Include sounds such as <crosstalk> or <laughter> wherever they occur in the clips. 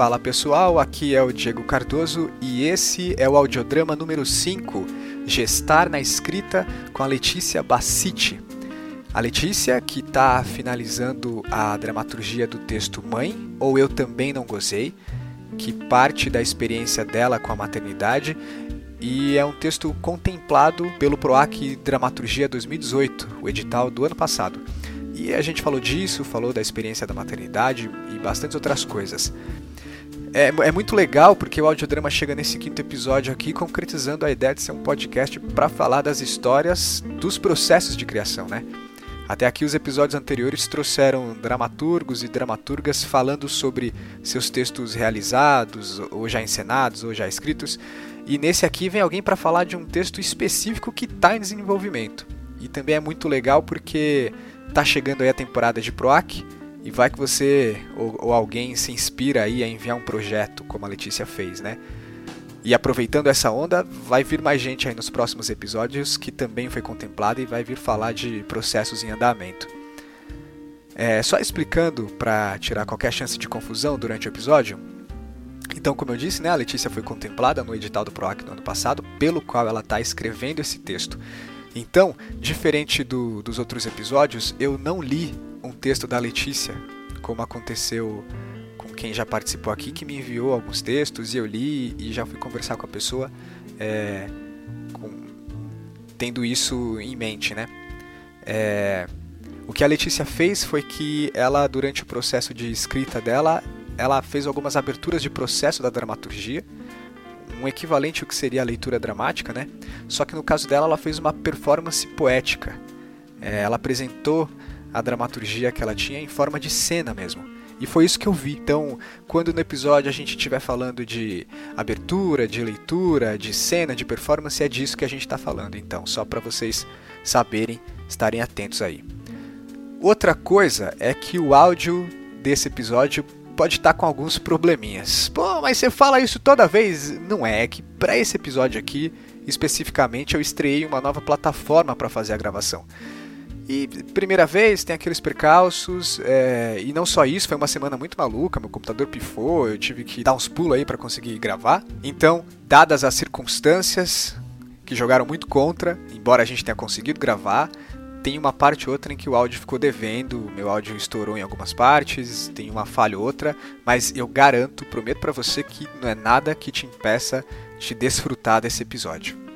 Fala pessoal, aqui é o Diego Cardoso e esse é o audiodrama número 5, Gestar na Escrita, com a Letícia Bassiti. A Letícia, que está finalizando a dramaturgia do texto Mãe, ou Eu Também Não Gozei, que parte da experiência dela com a maternidade e é um texto contemplado pelo PROAC Dramaturgia 2018, o edital do ano passado. E a gente falou disso, falou da experiência da maternidade e bastantes outras coisas. É, é, muito legal porque o audiodrama chega nesse quinto episódio aqui concretizando a ideia de ser um podcast para falar das histórias dos processos de criação, né? Até aqui os episódios anteriores trouxeram dramaturgos e dramaturgas falando sobre seus textos realizados, ou já encenados, ou já escritos. E nesse aqui vem alguém para falar de um texto específico que está em desenvolvimento. E também é muito legal porque está chegando aí a temporada de PROAC, e vai que você ou, ou, alguém se inspira aí a enviar um projeto, como a Letícia fez, né? E aproveitando essa onda, vai vir mais gente aí nos próximos episódios que também foi contemplada e vai vir falar de processos em andamento. É, só explicando para tirar qualquer chance de confusão durante o episódio. Então, como eu disse, né, a Letícia foi contemplada no edital do PROAC no ano passado, pelo qual ela está escrevendo esse texto. Então, diferente do, dos outros episódios, eu não li texto da Letícia, como aconteceu com quem já participou aqui, que me enviou alguns textos e eu li e já fui conversar com a pessoa, é, com, tendo isso em mente, né? É, o que a Letícia fez foi que ela, durante o processo de escrita dela, ela fez algumas aberturas de processo da dramaturgia, um equivalente ao que seria a leitura dramática, né? Só que no caso dela, ela fez uma performance poética. É, ela apresentou a dramaturgia que ela tinha em forma de cena mesmo. E foi isso que eu vi. Então, quando no episódio a gente estiver falando de abertura, de leitura, de cena, de performance, é disso que a gente está falando. Então, só para vocês saberem, estarem atentos aí. Outra coisa é que o áudio desse episódio pode estar tá com alguns probleminhas. Pô, mas você fala isso toda vez? Não é, é que para esse episódio aqui, especificamente, eu estreiei uma nova plataforma para fazer a gravação. E primeira vez, tem aqueles percalços, é, e não só isso, foi uma semana muito maluca, meu computador pifou, eu tive que dar uns pulos aí para conseguir gravar. Então, dadas as circunstâncias que jogaram muito contra, embora a gente tenha conseguido gravar, tem uma parte ou outra em que o áudio ficou devendo, meu áudio estourou em algumas partes, tem uma falha ou outra, mas eu garanto, prometo para você que não é nada que te impeça de desfrutar desse episódio.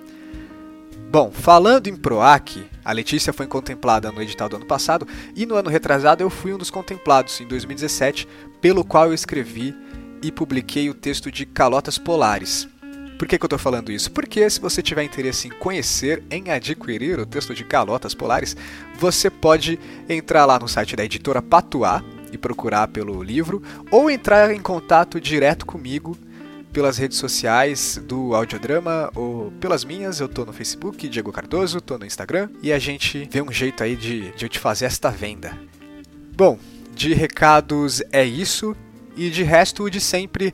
Bom, falando em PROAC, a Letícia foi contemplada no edital do ano passado e no ano retrasado eu fui um dos contemplados, em 2017, pelo qual eu escrevi e publiquei o texto de Calotas Polares. Por que, que eu estou falando isso? Porque se você tiver interesse em conhecer, em adquirir o texto de Calotas Polares, você pode entrar lá no site da editora Patuá e procurar pelo livro, ou entrar em contato direto comigo pelas redes sociais do Audiodrama ou pelas minhas. Eu tô no Facebook, Diego Cardoso, tô no Instagram e a gente vê um jeito aí de, de eu te fazer esta venda. Bom, de recados é isso e de resto, o de sempre.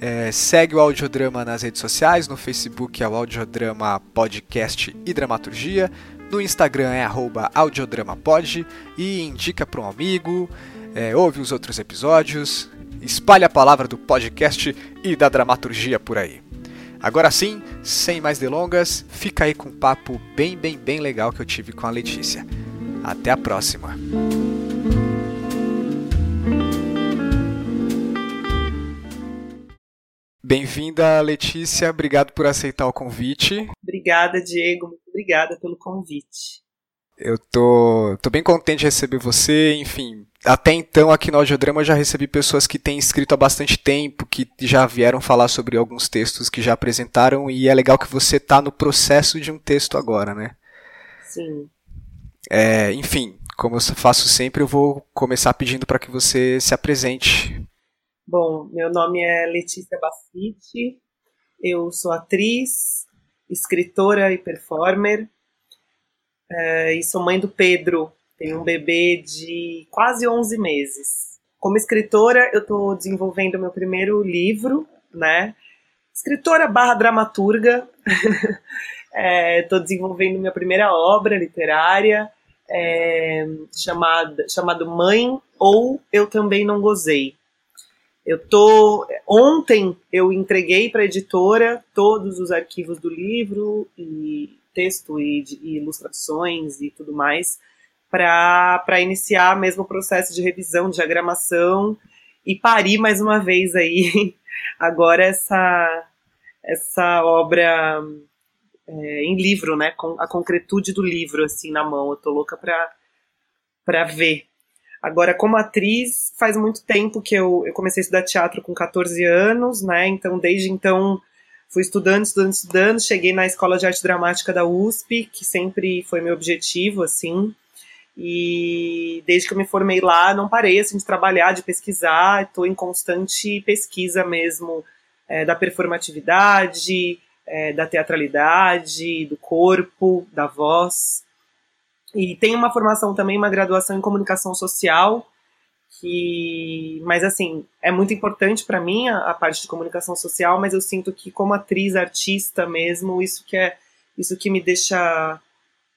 É, segue o Audiodrama nas redes sociais, no Facebook é o Audiodrama Podcast e Dramaturgia, no Instagram é audiodramapod e indica para um amigo, é, ouve os outros episódios, espalhe a palavra do podcast e da dramaturgia por aí. Agora sim, sem mais delongas, fica aí com um papo bem, bem, bem legal que eu tive com a Letícia. Até a próxima! Bem-vinda, Letícia. Obrigado por aceitar o convite. Obrigada, Diego. Muito obrigada pelo convite. Eu tô, tô bem contente de receber você. Enfim, até então aqui no Audiodrama eu já recebi pessoas que têm escrito há bastante tempo, que já vieram falar sobre alguns textos que já apresentaram, e é legal que você está no processo de um texto agora, né? Sim. É, enfim, como eu faço sempre, eu vou começar pedindo para que você se apresente. Bom, meu nome é Letícia Bassiti, eu sou atriz, escritora e performer, é, e sou mãe do Pedro, tem um bebê de quase 11 meses. Como escritora, eu estou desenvolvendo meu primeiro livro, né? Escritora barra dramaturga. Estou <laughs> é, desenvolvendo minha primeira obra literária. é, chamada, chamado Mãe ou Eu Também Não Gozei. Eu tô ontem eu entreguei para a editora todos os arquivos do livro e texto e, e ilustrações e tudo mais para iniciar mesmo o processo de revisão, diagramação e parir mais uma vez aí <laughs> agora essa essa obra é, em livro, né, com a concretude do livro assim na mão. Eu tô louca para para ver. Agora, como atriz, faz muito tempo que eu, eu comecei a estudar teatro com 14 anos, né? Então, desde então, fui estudando, estudando, estudando. Cheguei na Escola de Arte Dramática da USP, que sempre foi meu objetivo, assim. E desde que eu me formei lá, não parei assim, de trabalhar, de pesquisar. Estou em constante pesquisa mesmo é, da performatividade, é, da teatralidade, do corpo, da voz. E tem uma formação também, uma graduação em comunicação social, que, mas assim, é muito importante para mim a, a, parte de comunicação social, mas eu sinto que como atriz, artista mesmo, isso que é, isso que me deixa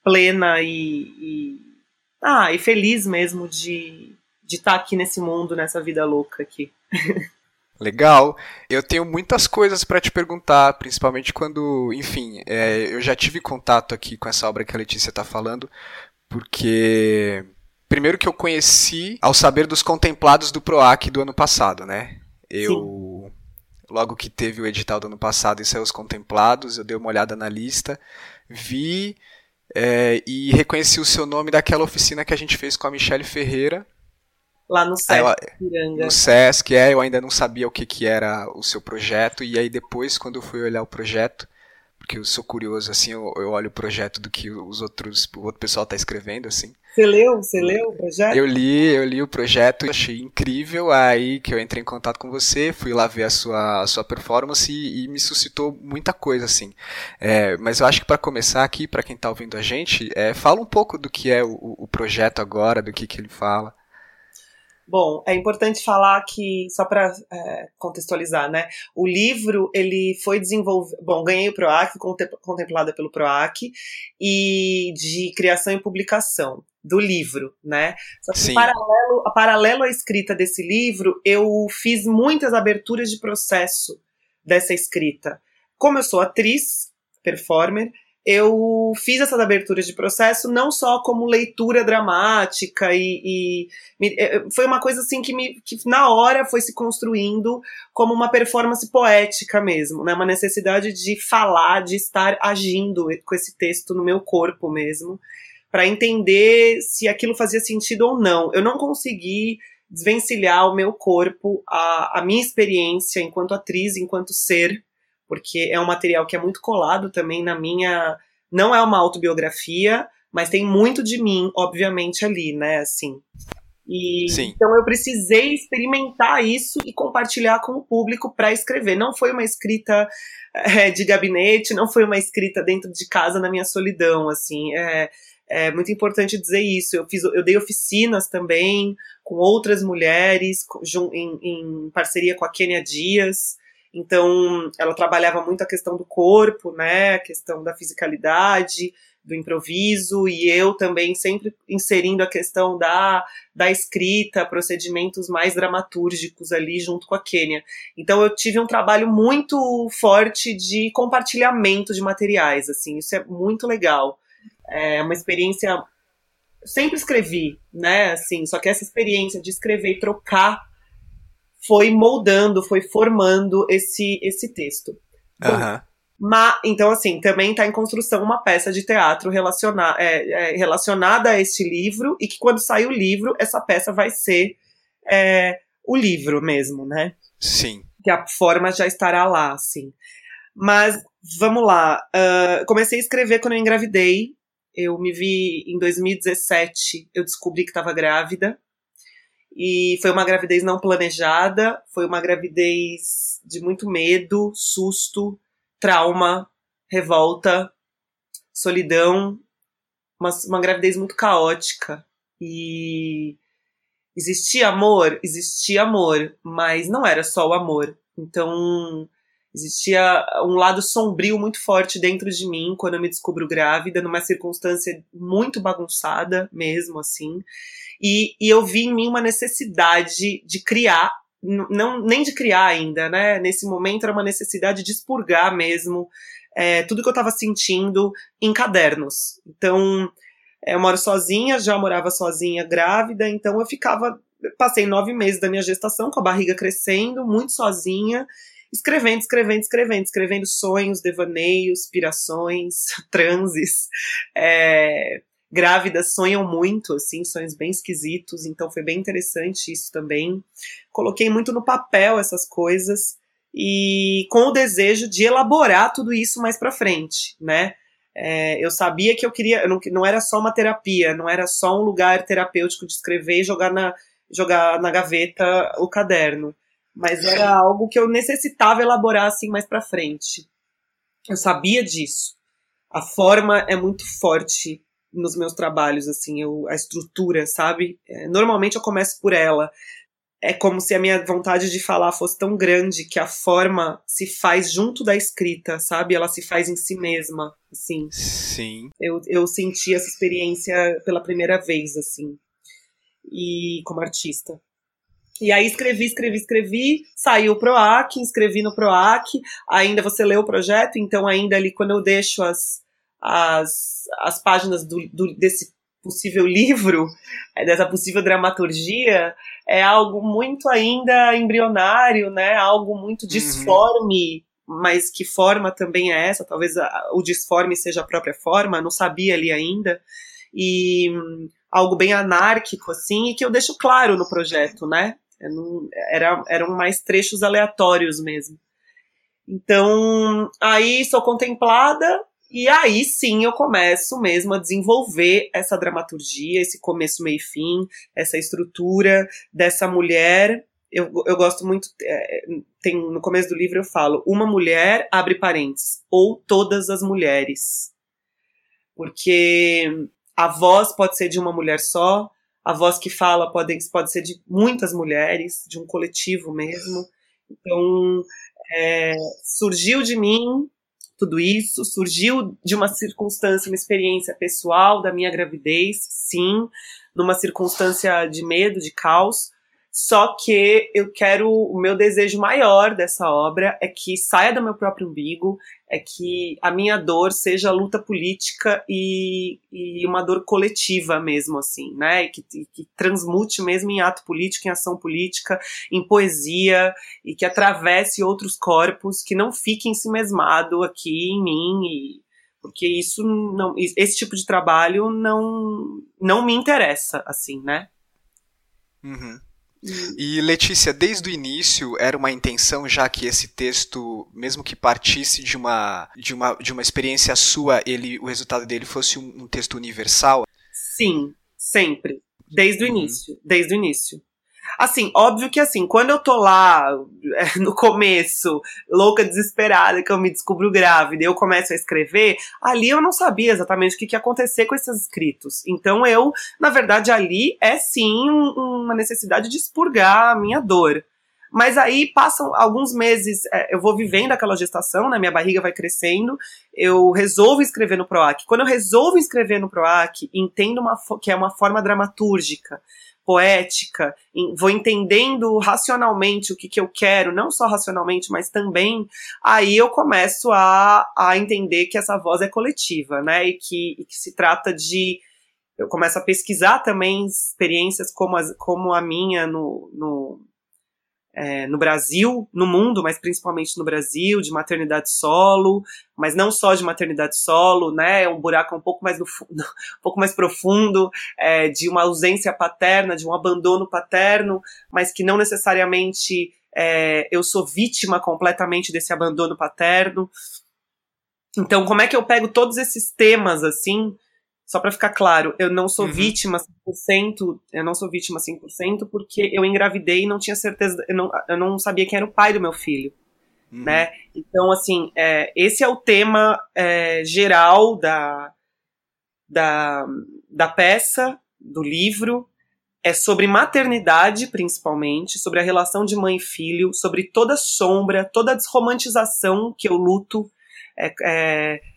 plena e, e ah, e feliz mesmo de de estar tá aqui nesse mundo, nessa vida louca aqui. Legal. Eu tenho muitas coisas para te perguntar, principalmente quando, enfim, é, eu já tive contato aqui com essa obra que a Letícia está falando, porque primeiro que eu conheci ao saber dos contemplados do Proac do ano passado, né? Eu Sim. logo que teve o edital do ano passado e saiu os contemplados, eu dei uma olhada na lista, vi é, e reconheci o seu nome daquela oficina que a gente fez com a Michelle Ferreira. Lá no Sesc, eu, No Sesc, é, eu ainda não sabia o que, que era o seu projeto, e aí depois, quando eu fui olhar o projeto, porque eu sou curioso, assim, eu, eu olho o projeto do que os outros, o outro pessoal está escrevendo, assim. Você leu? Você leu o projeto? Eu li, eu li o projeto, achei incrível, aí que eu entrei em contato com você, fui lá ver a sua, a sua performance e, e me suscitou muita coisa, assim. É, mas eu acho que para começar aqui, para quem está ouvindo a gente, é, fala um pouco do que é o, o projeto agora, do que, que ele fala. Bom, é importante falar que, só para é, contextualizar, né? O livro, ele foi desenvolvido. Bom, ganhei o PROAC, contemplada pelo PROAC, e de criação e publicação do livro, né? Só que paralelo, paralelo à escrita desse livro, eu fiz muitas aberturas de processo dessa escrita. Como eu sou atriz, performer, eu fiz essas aberturas de processo não só como leitura dramática e, e me, é, foi uma coisa assim que, me, que na hora foi se construindo como uma performance poética mesmo, né? Uma necessidade de falar, de estar agindo com esse texto no meu corpo mesmo, para entender se aquilo fazia sentido ou não. Eu não consegui desvencilhar o meu corpo, a, a minha experiência enquanto atriz, enquanto ser porque é um material que é muito colado também na minha. Não é uma autobiografia, mas tem muito de mim, obviamente, ali, né? Assim. E, Sim. Então eu precisei experimentar isso e compartilhar com o público para escrever. Não foi uma escrita é, de gabinete, não foi uma escrita dentro de casa na minha solidão, assim. É, é muito importante dizer isso. Eu fiz, eu dei oficinas também com outras mulheres, em, em parceria com a Kênia Dias. Então, ela trabalhava muito a questão do corpo, né, a questão da fisicalidade, do improviso, e eu também sempre inserindo a questão da, da escrita, procedimentos mais dramatúrgicos ali junto com a Kênia. Então, eu tive um trabalho muito forte de compartilhamento de materiais, assim, isso é muito legal. É uma experiência. sempre escrevi, né, assim, só que essa experiência de escrever e trocar foi moldando, foi formando esse, esse texto. Uhum. Mas, então, assim, também está em construção uma peça de teatro relaciona é, é, relacionada a este livro, e que quando sair o livro, essa peça vai ser é, o livro mesmo, né? Sim. Que a forma já estará lá, assim. Mas, vamos lá. Uh, comecei a escrever quando eu engravidei. Eu me vi em 2017, eu descobri que estava grávida. E foi uma gravidez não planejada, foi uma gravidez de muito medo, susto, trauma, revolta, solidão, uma, uma gravidez muito caótica. E existia amor? Existia amor, mas não era só o amor. Então, Existia um lado sombrio muito forte dentro de mim quando eu me descubro grávida, numa circunstância muito bagunçada mesmo, assim. E, e eu vi em mim uma necessidade de criar, não nem de criar ainda, né? Nesse momento era uma necessidade de expurgar mesmo é, tudo que eu estava sentindo em cadernos. Então, eu moro sozinha, já morava sozinha grávida, então eu ficava. Passei nove meses da minha gestação com a barriga crescendo, muito sozinha, escrevendo, escrevendo, escrevendo, escrevendo sonhos, devaneios, pirações, <laughs> transes. É, grávidas sonham muito, assim, sonhos bem esquisitos, então foi bem interessante isso também. Coloquei muito no papel essas coisas e com o desejo de elaborar tudo isso mais para frente, né? É, eu sabia que eu queria, não, não era só uma terapia, não era só um lugar terapêutico de escrever e jogar na, jogar na gaveta o caderno mas era algo que eu necessitava elaborar assim mais para frente. Eu sabia disso. A forma é muito forte nos meus trabalhos, assim, eu, a estrutura, sabe? É, normalmente eu começo por ela. É como se a minha vontade de falar fosse tão grande que a forma se faz junto da escrita, sabe? Ela se faz em si mesma, assim. Sim. Eu, eu senti essa experiência pela primeira vez, assim. E como artista. E aí escrevi, escrevi, escrevi, saiu o PROAC, inscrevi no PROAC, ainda você leu o projeto, então ainda ali quando eu deixo as, as, as páginas do, do, desse possível <laughs> livro, é, dessa possível dramaturgia, é algo muito ainda embrionário, né? Algo muito uhum. disforme, uhum. mas que forma também é essa? Talvez a, o disforme seja a própria forma, não sabia ali ainda. E hum, algo bem anárquico, assim, e que eu deixo claro no projeto, né? Não, era, eram mais trechos aleatórios mesmo. Então, aí sou contemplada e aí sim eu começo mesmo a desenvolver essa dramaturgia, esse começo, meio e fim, essa estrutura dessa mulher. Eu, eu gosto muito. É, tem No começo do livro eu falo: uma mulher, abre parênteses, ou todas as mulheres. Porque a voz pode ser de uma mulher só, a voz que fala pode, pode ser de muitas mulheres, de um coletivo mesmo. Então, é, surgiu de mim tudo isso, surgiu de uma circunstância, uma experiência pessoal da minha gravidez, sim, numa circunstância de medo, de caos, só que eu quero, o meu desejo maior dessa obra é que saia do meu próprio umbigo, é que a minha dor seja luta política e, e uma dor coletiva mesmo, assim, né? E que, que transmute mesmo em ato político, em ação política, em poesia, e que atravesse outros corpos, que não fique ensimesmado aqui em mim e porque isso não esse tipo de trabalho não não me interessa assim né uhum. E Letícia, desde o início era uma intenção já que esse texto, mesmo que partisse de uma de uma, de uma experiência sua, ele o resultado dele fosse um, um texto universal? Sim, sempre, desde o uhum. início, desde o início. Assim, óbvio que assim, quando eu tô lá é, no começo, louca, desesperada, que eu me descubro grávida eu começo a escrever, ali eu não sabia exatamente o que, que ia acontecer com esses escritos. Então eu, na verdade, ali é sim uma necessidade de expurgar a minha dor. Mas aí passam alguns meses, é, eu vou vivendo aquela gestação, né? Minha barriga vai crescendo, eu resolvo escrever no PROAC. Quando eu resolvo escrever no PROAC, entendo uma, que é uma forma dramatúrgica poética, vou entendendo racionalmente o que, que eu quero, não só racionalmente, mas também, aí eu começo a, a entender que essa voz é coletiva, né? E que, e que se trata de. Eu começo a pesquisar também experiências como, as, como a minha no, no é, no Brasil, no mundo, mas principalmente no Brasil, de maternidade solo, mas não só de maternidade solo, né? É um buraco um pouco mais, no, <laughs> um pouco mais profundo, é, de uma ausência paterna, de um abandono paterno, mas que não necessariamente é, eu sou vítima completamente desse abandono paterno. Então, como é que eu pego todos esses temas assim? Só para ficar claro, eu não sou uhum. vítima 100%, eu não sou vítima 100% porque eu engravidei e não tinha certeza, eu não, eu não sabia quem era o pai do meu filho. Uhum. Né? Então, assim, é, esse é o tema é, geral da, da, da peça, do livro, é sobre maternidade, principalmente, sobre a relação de mãe e filho, sobre toda a sombra, toda a desromantização que eu luto. É, é,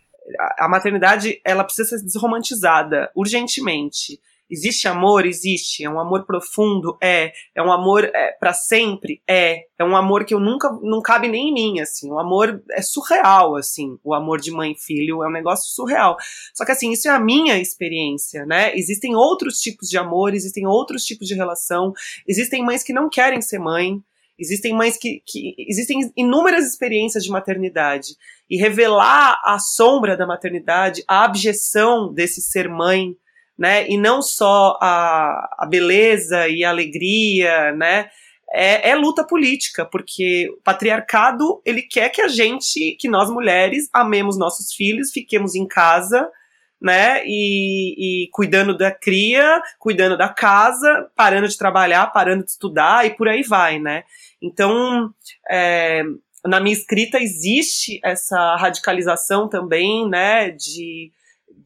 a maternidade ela precisa ser desromantizada urgentemente. Existe amor? Existe. É um amor profundo? É. É um amor é, para sempre? É. É um amor que eu nunca, não cabe nem em mim, assim. O amor é surreal, assim. O amor de mãe e filho é um negócio surreal. Só que, assim, isso é a minha experiência, né? Existem outros tipos de amor, existem outros tipos de relação. Existem mães que não querem ser mãe. Existem mães que, que. Existem inúmeras experiências de maternidade. E revelar a sombra da maternidade, a abjeção desse ser mãe, né? E não só a, a beleza e a alegria, né? É, é, luta política, porque o patriarcado ele quer que a gente, que nós mulheres, amemos nossos filhos, fiquemos em casa, né? E, e cuidando da cria, cuidando da casa, parando de trabalhar, parando de estudar e por aí vai, né? Então, é, na minha escrita existe essa radicalização também, né? De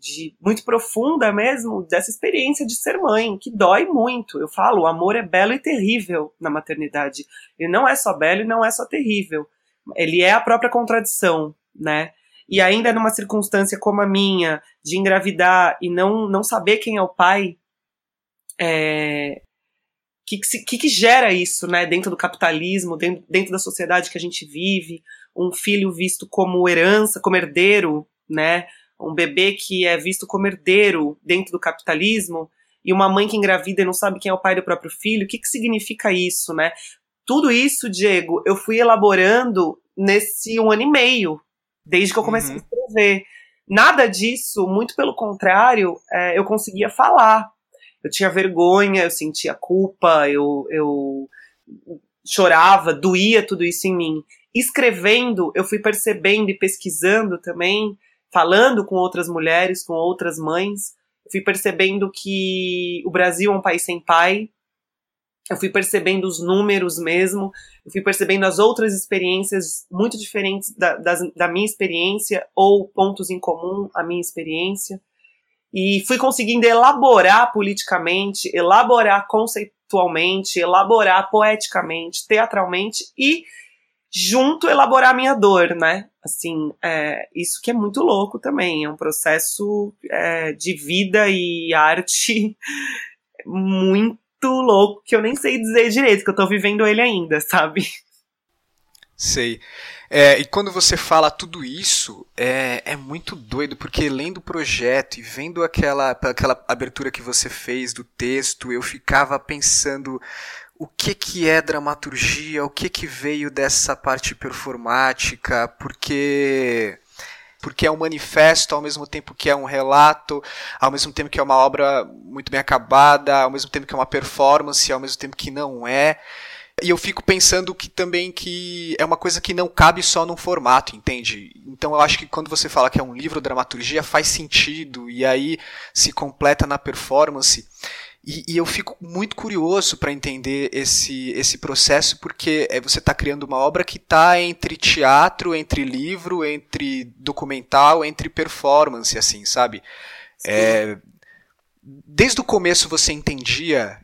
de muito profunda mesmo dessa experiência de ser mãe, que dói muito. Eu falo, o amor é belo e terrível na maternidade. Ele não é só belo e não é só terrível. Ele é a própria contradição, né? E ainda numa circunstância como a minha, de engravidar e não, não saber quem é o pai, é, que, que, que, gera isso, né, dentro do capitalismo, dentro, dentro da sociedade que a gente vive, um filho visto como herança, como herdeiro, né, um bebê que é visto como herdeiro dentro do capitalismo e uma mãe que engravida e não sabe quem é o pai do próprio filho, o que, que significa isso, né? Tudo isso, Diego, eu fui elaborando nesse um ano e meio, desde que eu comecei uhum. a escrever. Nada disso, muito pelo contrário, é, eu conseguia falar. Eu tinha vergonha, eu sentia culpa, eu, eu chorava, doía tudo isso em mim. Escrevendo, eu fui percebendo e pesquisando também falando com outras mulheres, com outras mães, fui percebendo que o Brasil é um país sem pai. Eu fui percebendo os números mesmo, eu fui percebendo as outras experiências muito diferentes da, da minha experiência, ou pontos em comum à minha experiência. E fui conseguindo elaborar politicamente, elaborar conceitualmente, elaborar poeticamente, teatralmente e junto elaborar minha dor, né? Assim, é, isso que é muito louco também. É um processo é, de vida e arte <laughs> muito louco que eu nem sei dizer direito, que eu tô vivendo ele ainda, sabe? Sei. É, e quando você fala tudo isso, é, é muito doido, porque lendo o projeto e vendo aquela, aquela abertura que você fez do texto, eu ficava pensando o que, que é dramaturgia, o que, que veio dessa parte performática, porque porque é um manifesto ao mesmo tempo que é um relato, ao mesmo tempo que é uma obra muito bem acabada, ao mesmo tempo que é uma performance, ao mesmo tempo que não é. E eu fico pensando que também que é uma coisa que não cabe só num formato, entende? Então eu acho que quando você fala que é um livro dramaturgia faz sentido e aí se completa na performance. E, e eu fico muito curioso para entender esse, esse processo, porque é, você está criando uma obra que está entre teatro, entre livro, entre documental, entre performance, assim, sabe? É, desde o começo você entendia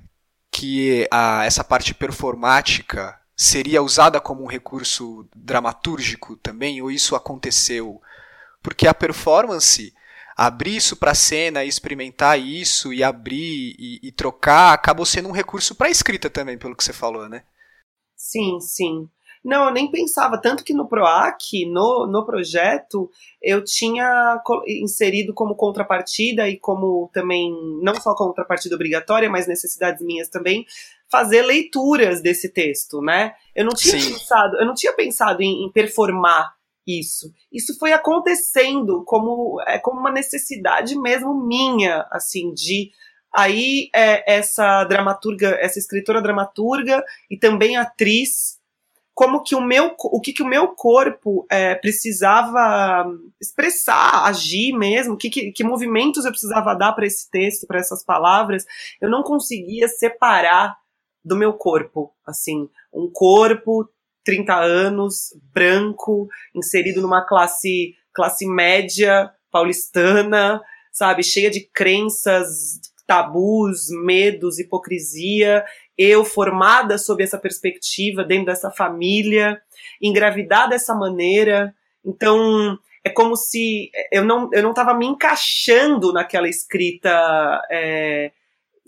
que a, essa parte performática seria usada como um recurso dramatúrgico também, ou isso aconteceu? Porque a performance abrir isso para a cena e experimentar isso e abrir e, e trocar acabou sendo um recurso para a escrita também, pelo que você falou, né? Sim, sim. Não, eu nem pensava, tanto que no PROAC, no, no projeto, eu tinha inserido como contrapartida e como também, não só contrapartida obrigatória, mas necessidades minhas também, fazer leituras desse texto, né? Eu não tinha Sim. pensado, eu não tinha pensado em, em performar isso. Isso foi acontecendo como, é, como uma necessidade mesmo minha, assim, de aí é, essa dramaturga, essa escritora dramaturga e também atriz, como que o meu, o que, que o meu corpo é, precisava expressar, agir mesmo, que, que, que movimentos eu precisava dar para esse texto, para essas palavras, eu não conseguia separar do meu corpo, assim, um corpo 30 anos, branco, inserido numa classe, classe média paulistana, sabe, cheia de crenças tabus, medos, hipocrisia, eu formada sob essa perspectiva, dentro dessa família, engravidar dessa maneira. Então, é como se eu não eu não estava me encaixando naquela escrita é,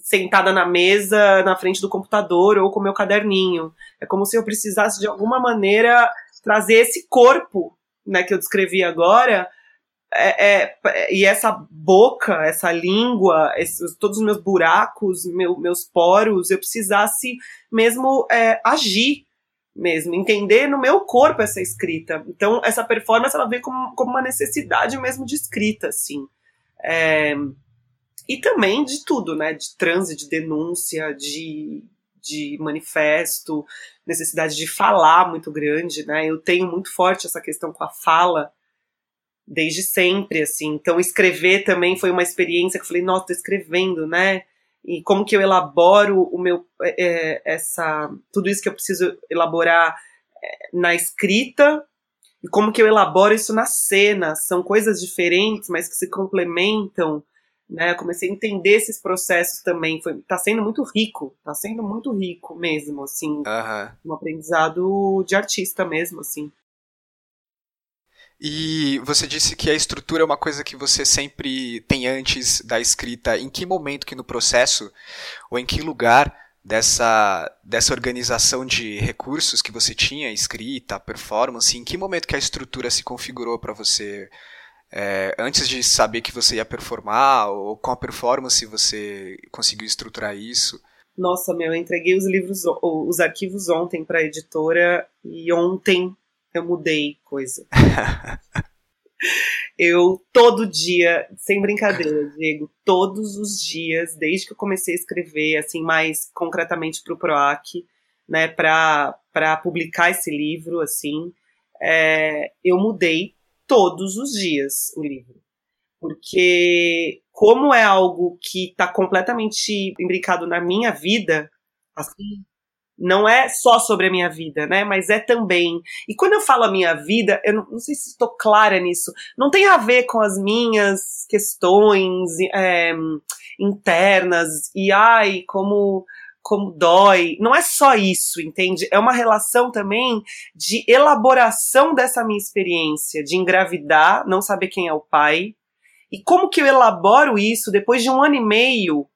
sentada na mesa, na frente do computador ou com meu caderninho. É como se eu precisasse de alguma maneira trazer esse corpo, né, que eu descrevi agora, é, é, e essa boca, essa língua, esses, todos os meus buracos, meu, meus poros, eu precisasse mesmo é, agir mesmo, entender no meu corpo essa escrita. Então, essa performance, ela vem como, como uma necessidade mesmo de escrita, assim. E também de tudo, né? De transe, de denúncia, de, de manifesto, necessidade de falar muito grande, né? Eu tenho muito forte essa questão com a fala, desde sempre, assim. Então, escrever também foi uma experiência que eu falei, nossa, tô escrevendo, né? E como que eu elaboro o meu, é, essa, tudo isso que eu preciso elaborar é, na escrita e como que eu elaboro isso na cena. São coisas diferentes, mas que se complementam. Né, eu comecei a entender esses processos também. Foi, tá sendo muito rico, tá sendo muito rico mesmo, assim. Uhum. Um aprendizado de artista mesmo, assim. E você disse que a estrutura é uma coisa que você sempre tem antes da escrita. Em que momento que no processo, ou em que lugar dessa, dessa organização de recursos que você tinha, escrita, performance, em que momento que a estrutura se configurou para você? É, antes de saber que você ia performar, ou com a performance você conseguiu estruturar isso? Nossa, meu, eu entreguei os livros, os arquivos ontem para a editora e ontem eu mudei coisa. <laughs> eu todo dia, sem brincadeira, Diego, todos os dias, desde que eu comecei a escrever, assim, mais concretamente para o PROAC, né, para publicar esse livro, assim, é, eu mudei todos os dias o livro. Porque, como é algo que está completamente imbricado na minha vida, assim, não é só sobre a minha vida, né? Mas é também. E quando eu falo a minha vida, eu não, não sei se estou clara nisso. Não tem a ver com as minhas questões é, internas e ai como como dói. Não é só isso, entende? É uma relação também de elaboração dessa minha experiência, de engravidar, não saber quem é o pai. E como que eu elaboro isso depois de um ano e meio?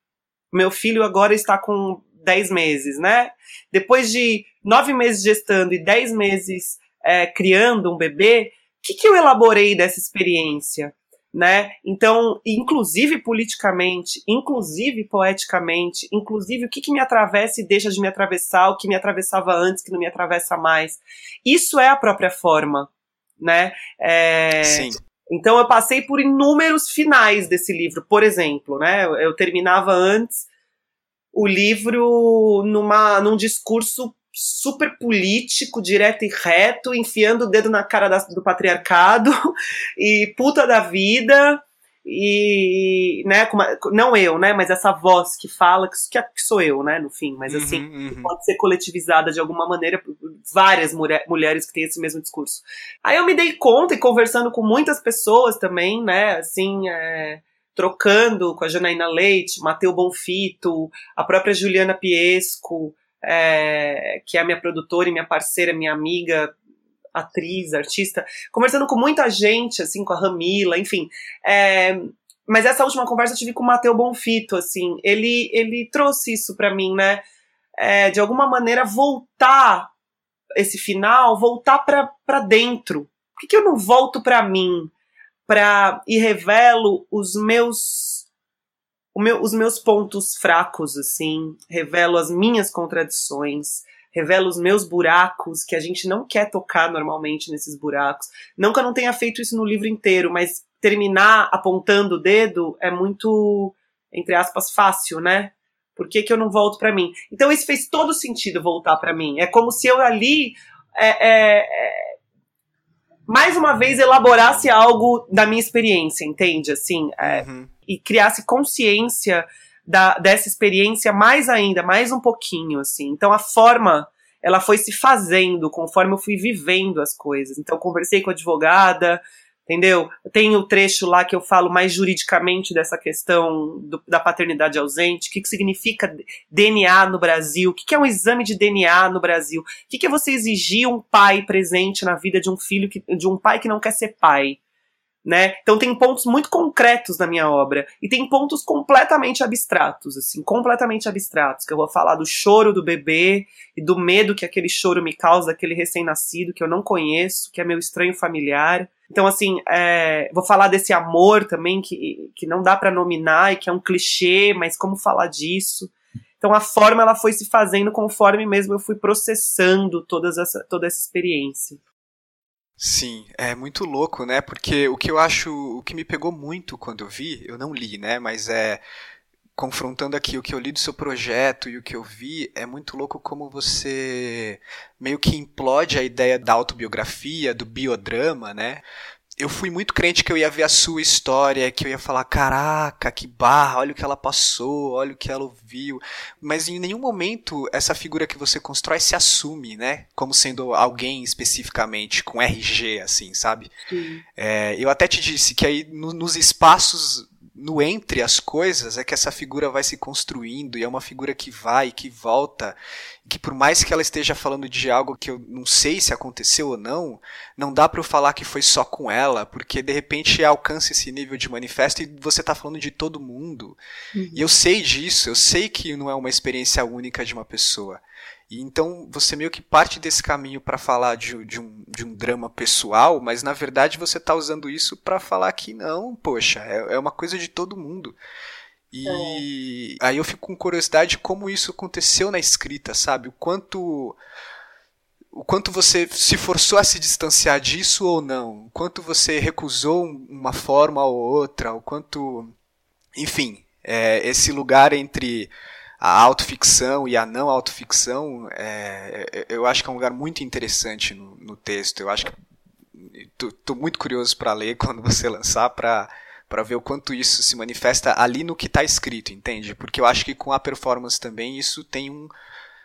Meu filho agora está com 10 meses, né? Depois de nove meses gestando e 10 meses é, criando um bebê, o que, que eu elaborei dessa experiência? Né? Então, inclusive politicamente, inclusive poeticamente, inclusive o que, que me atravessa e deixa de me atravessar, o que me atravessava antes, que não me atravessa mais. Isso é a própria forma, né? É... Sim. Então eu passei por inúmeros finais desse livro, por exemplo, né? Eu, terminava antes o livro numa, num discurso super político, direto e reto, enfiando o dedo na cara da, do patriarcado <laughs> e puta da vida e né uma, não eu né mas essa voz que fala que, que sou eu né no fim mas assim uhum, uhum. pode ser coletivizada de alguma maneira por várias mulher, mulheres que têm esse mesmo discurso aí eu me dei conta e conversando com muitas pessoas também né assim é, trocando com a Janaína Leite, Mateu Bonfito, a própria Juliana Piesco, é, que é a minha produtora e minha parceira, minha amiga, atriz, artista, conversando com muita gente, assim, com a Ramila, enfim. É, mas essa última conversa eu tive com o Mateu Bonfito, assim, ele, ele trouxe isso para mim, né? É, de alguma maneira voltar esse final, voltar para dentro. Por que, que eu não volto para mim? para e revelo os meus meu, os meus pontos fracos, assim, revelo as minhas contradições, revelo os meus buracos, que a gente não quer tocar normalmente nesses buracos. Não que eu não tenha feito isso no livro inteiro, mas terminar apontando o dedo é muito, entre aspas, fácil, né? Por que, que eu não volto para mim? Então isso fez todo sentido voltar para mim. É como se eu ali é, é, é mais uma vez elaborasse algo da minha experiência, entende? Assim, é, uhum. e criasse consciência da, dessa experiência mais ainda, mais um pouquinho, assim. Então a forma ela foi se fazendo conforme eu fui vivendo as coisas. Então conversei com a advogada, entendeu? Tem o trecho lá que eu falo mais juridicamente dessa questão do, da paternidade ausente, o que, que significa DNA no Brasil, o que, que é um exame de DNA no Brasil, o que, que é você exigir um pai presente na vida de um filho, que, de um pai que não quer ser pai, né? Então tem pontos muito concretos na minha obra e tem pontos completamente abstratos, assim, completamente abstratos, que eu vou falar do choro do bebê e do medo que aquele choro me causa daquele recém-nascido que eu não conheço, que é meu estranho familiar. Então, assim, é, vou falar desse amor também que, que não dá para nominar e que é um clichê, mas como falar disso? Então, a forma ela foi se fazendo conforme mesmo eu fui processando todas essa, toda essa experiência. Sim, é muito louco, né? Porque o que eu acho, o que me pegou muito quando eu vi, eu não li, né? Mas é confrontando aqui o que eu li do seu projeto e o que eu vi, é muito louco como você meio que implode a ideia da autobiografia, do biodrama, né? Eu fui muito crente que eu ia ver a sua história, que eu ia falar, caraca, que barra, olha o que ela passou, olha o que ela ouviu. Mas em nenhum momento essa figura que você constrói se assume, né? Como sendo alguém especificamente, com RG, assim, sabe? É, eu até te disse que aí no, nos espaços no entre as coisas é que essa figura vai se construindo e é uma figura que vai que volta, que por mais que ela esteja falando de algo que eu não sei se aconteceu ou não, não dá para eu falar que foi só com ela, porque de repente alcança esse nível de manifesto e você está falando de todo mundo. Uhum. E eu sei disso, eu sei que não é uma experiência única de uma pessoa. E então você meio que parte desse caminho para falar de, de, um, de um drama pessoal, mas na verdade você está usando isso para falar que não, poxa, é, é uma coisa de todo mundo. E é. aí eu fico com curiosidade como isso aconteceu na escrita, sabe? O quanto o quanto você se forçou a se distanciar disso ou não, o quanto você recusou uma forma ou outra, o quanto, enfim, é, esse lugar entre a autoficção e a não autoficção, é, é, eu acho que é um lugar muito interessante no, no texto. Eu acho que estou muito curioso para ler <laughs> quando você lançar para para ver o quanto isso se manifesta ali no que está escrito, entende? Porque eu acho que com a performance também isso tem um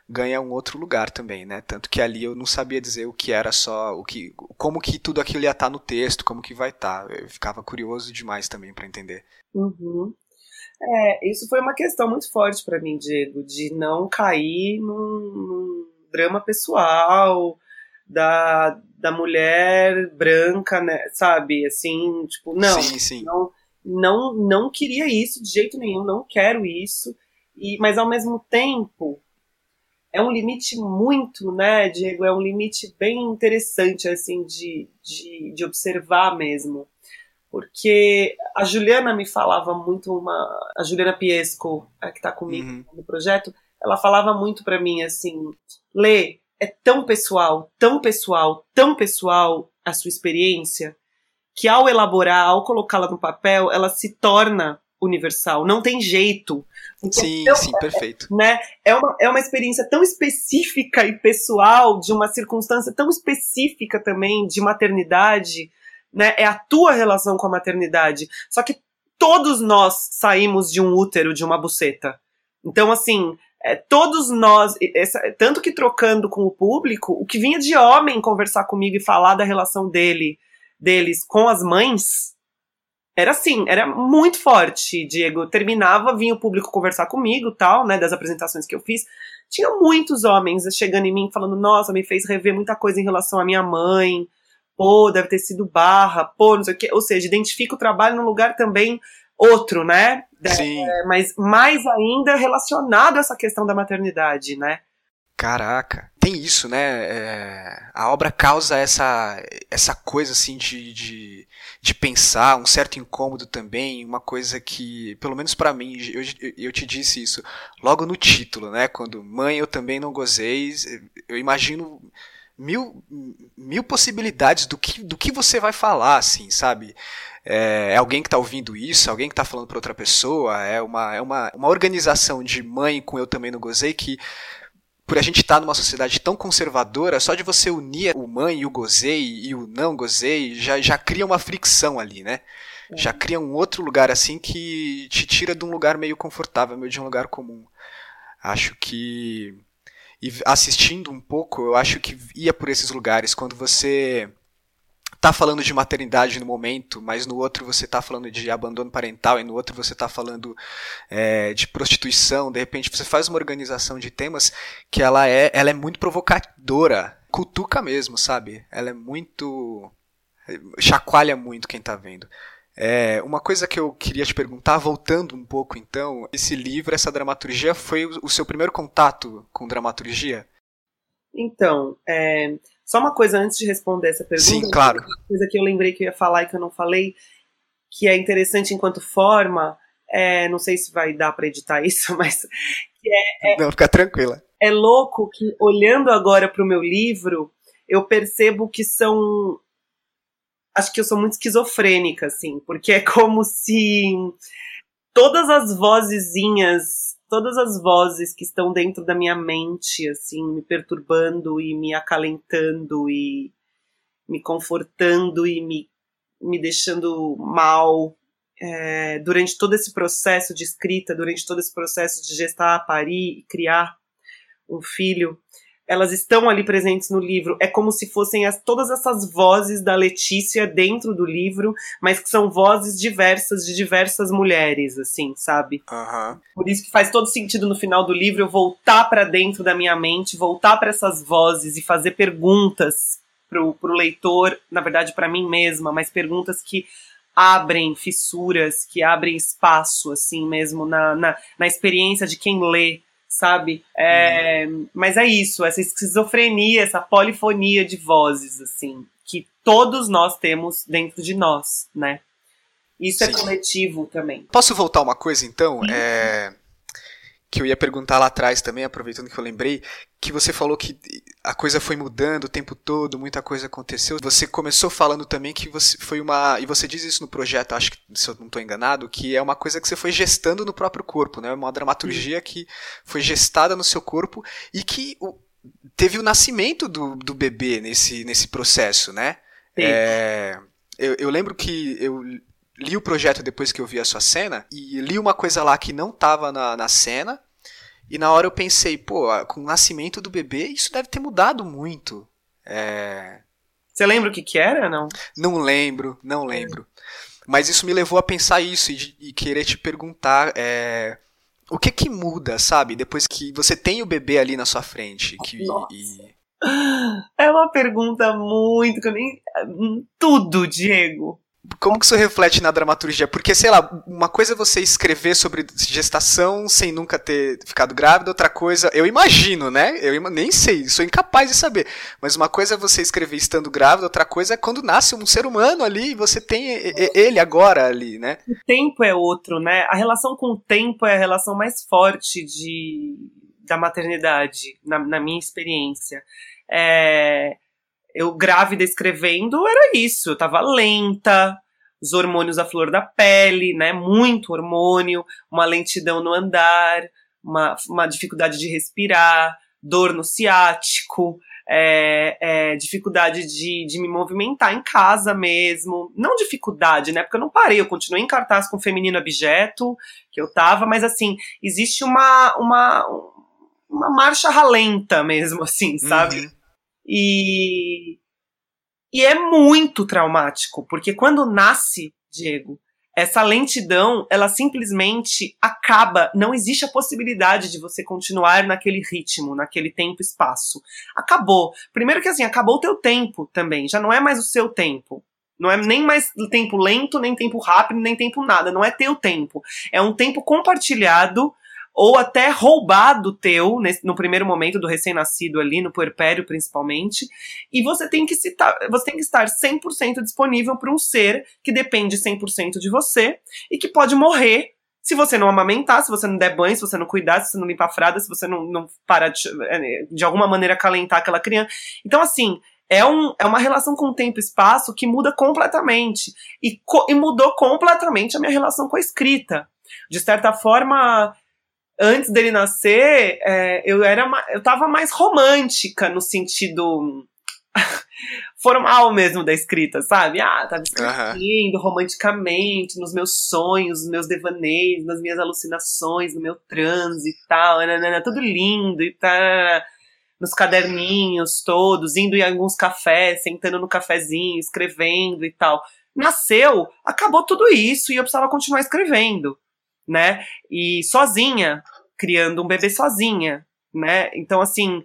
ganha um outro lugar também, né? Tanto que ali eu não sabia dizer o que era só o que como que tudo aquilo ia estar tá no texto, como que vai estar. Tá. Eu ficava curioso demais também para entender. Uhum. É, isso foi uma questão muito forte para mim, Diego, de não cair num, num, drama pessoal da, da mulher branca, né, sabe? Assim, tipo, não, sim, sim. não, não, não queria isso de jeito nenhum, não quero isso. E, mas ao mesmo tempo é um limite muito, né, Diego? É um limite bem interessante assim de, de, de observar mesmo porque a Juliana me falava muito uma a Juliana Piesco a que está comigo uhum. no projeto ela falava muito para mim assim Lê é tão pessoal tão pessoal tão pessoal a sua experiência que ao elaborar ao colocá-la no papel ela se torna universal não tem jeito sim então, sim perfeito <laughs> né é uma, é uma experiência tão específica e pessoal de uma circunstância tão específica também de maternidade né? É a tua relação com a maternidade. Só que todos nós saímos de um útero, de uma buceta. Então, assim, é, todos nós, essa, tanto que trocando com o público, o que vinha de homem conversar comigo e falar da relação dele, deles com as mães, era assim, era muito forte, Diego. Terminava, vinha o público conversar comigo, tal, né, das apresentações que eu fiz. Tinha muitos homens chegando em mim falando: "Nossa, me fez rever muita coisa em relação à minha mãe, pô, deve ter sido barra, pô, não sei o quê. Ou seja, identifica o trabalho num lugar também outro, né? Sim. É, mas mais ainda relacionado a essa questão da maternidade, né? Caraca, tem isso, né? É, a obra causa essa, essa coisa assim de, de, de, pensar, um certo incômodo também, uma coisa que, pelo menos para mim, eu, eu te disse isso logo no título, né? Quando mãe eu também não gozei, eu imagino mil, mil possibilidades do que, do que você vai falar, assim, sabe? É, é alguém que está ouvindo isso, alguém que está falando para outra pessoa, é uma, é uma, uma organização de mãe com eu também não gozei que por a gente estar tá numa sociedade tão conservadora, só de você unir o mãe e o gozei e o não gozei, já, já cria uma fricção ali, né? É. Já cria um outro lugar assim que te tira de um lugar meio confortável, meio de um lugar comum. Acho que e assistindo um pouco, eu acho que ia por esses lugares quando você tá falando de maternidade no momento, mas no outro você tá falando de abandono parental e no outro você tá falando é, de prostituição, de repente você faz uma organização de temas que ela é, ela é muito provocadora, cutuca mesmo, sabe? Ela é muito chacoalha muito quem tá vendo. É, uma coisa que eu queria te perguntar, voltando um pouco então, esse livro, essa dramaturgia, foi o seu primeiro contato com dramaturgia? Então, é, só uma coisa antes de responder essa pergunta. Sim, claro. Uma coisa que eu lembrei que eu ia falar e que eu não falei, que é interessante enquanto forma, é, não sei se vai dar para editar <laughs> isso, mas é, é, não, fica tranquila. É louco que olhando agora para o meu livro, eu percebo que são acho que eu sou muito esquizofrênica assim, porque é como se todas as vozezinhas todas as vozes que estão dentro da minha mente, assim, me perturbando e me acalentando e me confortando e me, me deixando mal é, durante todo esse processo de escrita, durante todo esse processo de gestar, parir e criar um filho elas estão ali presentes no livro. É como se fossem as, todas essas vozes da Letícia dentro do livro, mas que são vozes diversas de diversas mulheres, assim, sabe? Uhum. Por isso que faz todo sentido no final do livro eu voltar para dentro da minha mente, voltar para essas vozes e fazer perguntas pro, pro leitor, na verdade para mim mesma, mas perguntas que abrem fissuras, que abrem espaço, assim mesmo, na, na, na experiência de quem lê sabe? É, uhum. Mas é isso, essa esquizofrenia, essa polifonia de vozes, assim, que todos nós temos dentro de nós, né? Isso é Sim. é coletivo também. Posso voltar uma coisa, então? É que eu ia perguntar lá atrás também, aproveitando que eu lembrei, que você falou que a coisa foi mudando o tempo todo, muita coisa aconteceu. Você começou falando também que você foi uma. E você diz isso no projeto, acho que se eu não estou enganado, que é uma coisa que você foi gestando no próprio corpo, né? Uma dramaturgia que foi gestada no seu corpo e que teve o nascimento do, do bebê nesse, nesse processo, né? É, eu, eu lembro que eu li o projeto depois que eu vi a sua cena e li uma coisa lá que não tava na, na cena. E na hora eu pensei, pô, com o nascimento do bebê, isso deve ter mudado muito. É... Você lembra o que que era, não? Não lembro, não lembro. Mas isso me levou a pensar isso e, e querer te perguntar é, o que que muda, sabe? Depois que você tem o bebê ali na sua frente. Que, e... <gasps> É uma pergunta muito que eu nem. Tudo, Diego como que isso reflete na dramaturgia? Porque, sei lá, uma coisa é você escrever sobre gestação sem nunca ter ficado grávida, outra coisa, eu imagino, né? Eu nem sei, sou incapaz de saber. Mas uma coisa é você escrever estando grávida, outra coisa é quando nasce um ser humano ali e você tem ele agora ali, né? O tempo é outro, né? A relação com o tempo é a relação mais forte de, da maternidade, na, na minha experiência. É eu grávida escrevendo era isso, eu tava lenta, os hormônios à flor da pele, né? Muito hormônio, uma lentidão no andar, uma, uma dificuldade de respirar, dor no ciático, é, é, dificuldade de, de me movimentar em casa mesmo. Não dificuldade, né? Porque eu não parei, eu continuei em cartaz com o feminino objeto, que eu tava, mas assim, existe uma, uma, uma marcha ralenta mesmo, assim, sabe? Uhum. E, e é muito traumático, porque quando nasce, Diego, essa lentidão, ela simplesmente acaba, não existe a possibilidade de você continuar naquele ritmo, naquele tempo espaço. Acabou. Primeiro que assim, acabou o teu tempo também, já não é mais o seu tempo. Não é nem mais tempo lento, nem tempo rápido, nem tempo nada. Não é teu tempo. É um tempo compartilhado ou até roubado teu nesse, no primeiro momento do recém-nascido ali, no puerpério principalmente, e você tem que, citar, você tem que estar 100% disponível para um ser que depende 100% de você e que pode morrer se você não amamentar, se você não der banho, se você não cuidar, se você não limpar a fralda, se você não, não parar de, de alguma maneira acalentar aquela criança. Então, assim, é, um, é uma relação com tempo e espaço que muda completamente. E, co e mudou completamente a minha relação com a escrita. De certa forma, antes dele nascer, é, eu era eu tava mais romântica no sentido <laughs> formal mesmo da escrita, sabe? Ah, tava escrevendo uhum. romanticamente, nos meus sonhos, nos meus devaneios, nas minhas alucinações, no meu transe e tal, nanana, tudo lindo e tal. nos caderninhos todos, indo em alguns cafés, sentando no cafezinho, escrevendo e tal. Nasceu, acabou tudo isso e eu precisava continuar escrevendo, né? E sozinha, criando um bebê sozinha, né? Então, assim,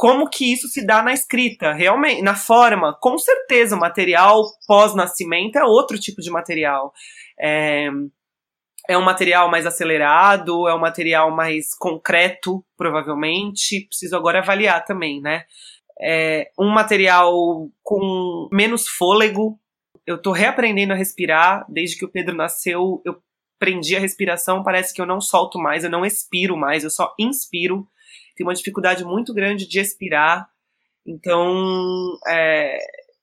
como que isso se dá na escrita, realmente, na forma. Com certeza, o material pós-nascimento é outro tipo de material. É, é um material mais acelerado, é um material mais concreto, provavelmente. Preciso agora avaliar também, né? É um material com menos fôlego. Eu tô reaprendendo a respirar. Desde que o Pedro nasceu, eu prendi a respiração. Parece que eu não solto mais, eu não expiro mais, eu só inspiro. Tenho uma dificuldade muito grande de expirar. Então, é,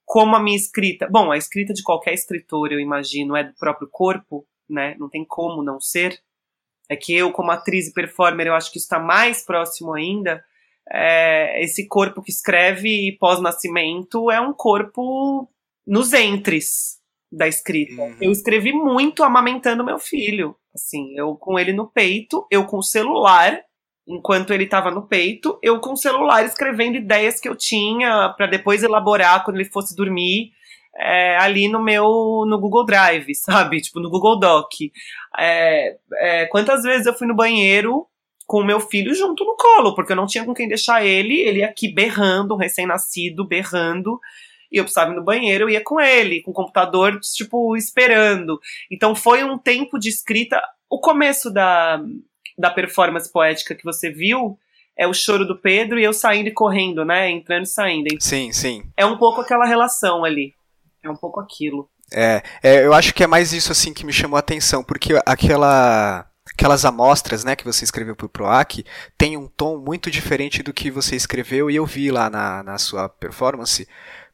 como a minha escrita. Bom, a escrita de qualquer escritor, eu imagino, é do próprio corpo né? Não tem como não ser. É que eu, como atriz e performer, eu acho que está mais próximo ainda. É, esse corpo que escreve pós-nascimento é um corpo nos entres da escrita. Uhum. Eu escrevi muito amamentando meu filho. Assim, eu com ele no peito, eu com o celular, enquanto ele estava no peito, eu com o celular escrevendo ideias que eu tinha para depois elaborar quando ele fosse dormir é, ali no meu no Google Drive, <laughs> sabe? Tipo, no Google Doc. É, é, quantas vezes eu fui no banheiro com o meu filho junto no colo, porque eu não tinha com quem deixar ele, ele aqui berrando, um recém-nascido, berrando, e eu precisava ir no banheiro, eu ia com ele, com o computador, tipo, esperando. Então foi um tempo de escrita. O começo da, da performance poética que você viu é o choro do Pedro e eu saindo e correndo, né? Entrando e saindo. Sim, sim. É um pouco aquela relação ali. É um pouco aquilo. É, é, eu acho que é mais isso assim que me chamou a atenção, porque aquela aquelas amostras, né, que você escreveu para o Proac, tem um tom muito diferente do que você escreveu e eu vi lá na, na sua performance,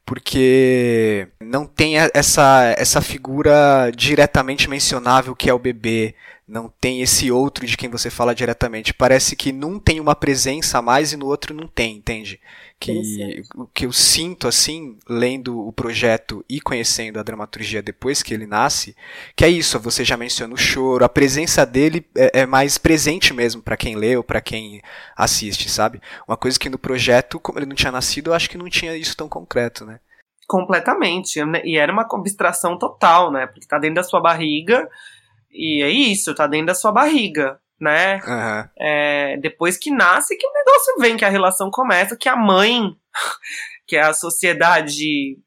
porque não tem essa, essa figura diretamente mencionável que é o bebê, não tem esse outro de quem você fala diretamente. Parece que num tem uma presença a mais e no outro não tem, entende? Que o que eu sinto assim, lendo o projeto e conhecendo a dramaturgia depois que ele nasce, que é isso, você já menciona o choro, a presença dele é, é mais presente mesmo para quem lê ou para quem assiste, sabe? Uma coisa que no projeto, como ele não tinha nascido, eu acho que não tinha isso tão concreto, né? Completamente. E era uma abstração total, né? Porque tá dentro da sua barriga e é isso, tá dentro da sua barriga, né? Uhum. É, depois que nasce, que o negócio vem, que a relação começa, que a mãe, <laughs> que a sociedade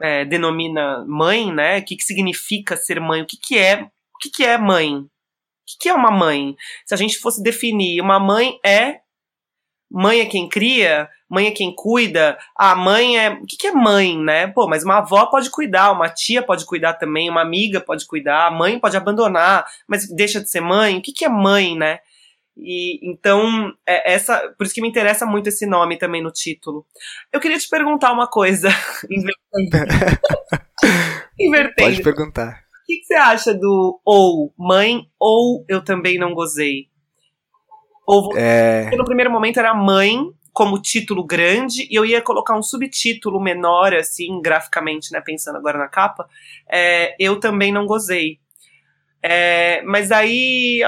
é, denomina mãe, né? O que, que significa ser mãe? O que, que é? O que, que é mãe? O que, que é uma mãe? Se a gente fosse definir, uma mãe é mãe é quem cria, mãe é quem cuida, a mãe é. O que, que é mãe, né? Pô, mas uma avó pode cuidar, uma tia pode cuidar também, uma amiga pode cuidar, a mãe pode abandonar, mas deixa de ser mãe. O que, que é mãe, né? E então, é essa, por isso que me interessa muito esse nome também no título. Eu queria te perguntar uma coisa, <laughs> invertendo. Pode perguntar. O que, que você acha do ou mãe ou eu também não gozei? Ou é... no primeiro momento era mãe como título grande e eu ia colocar um subtítulo menor, assim, graficamente, né? Pensando agora na capa. É, eu também não gozei. É, mas aí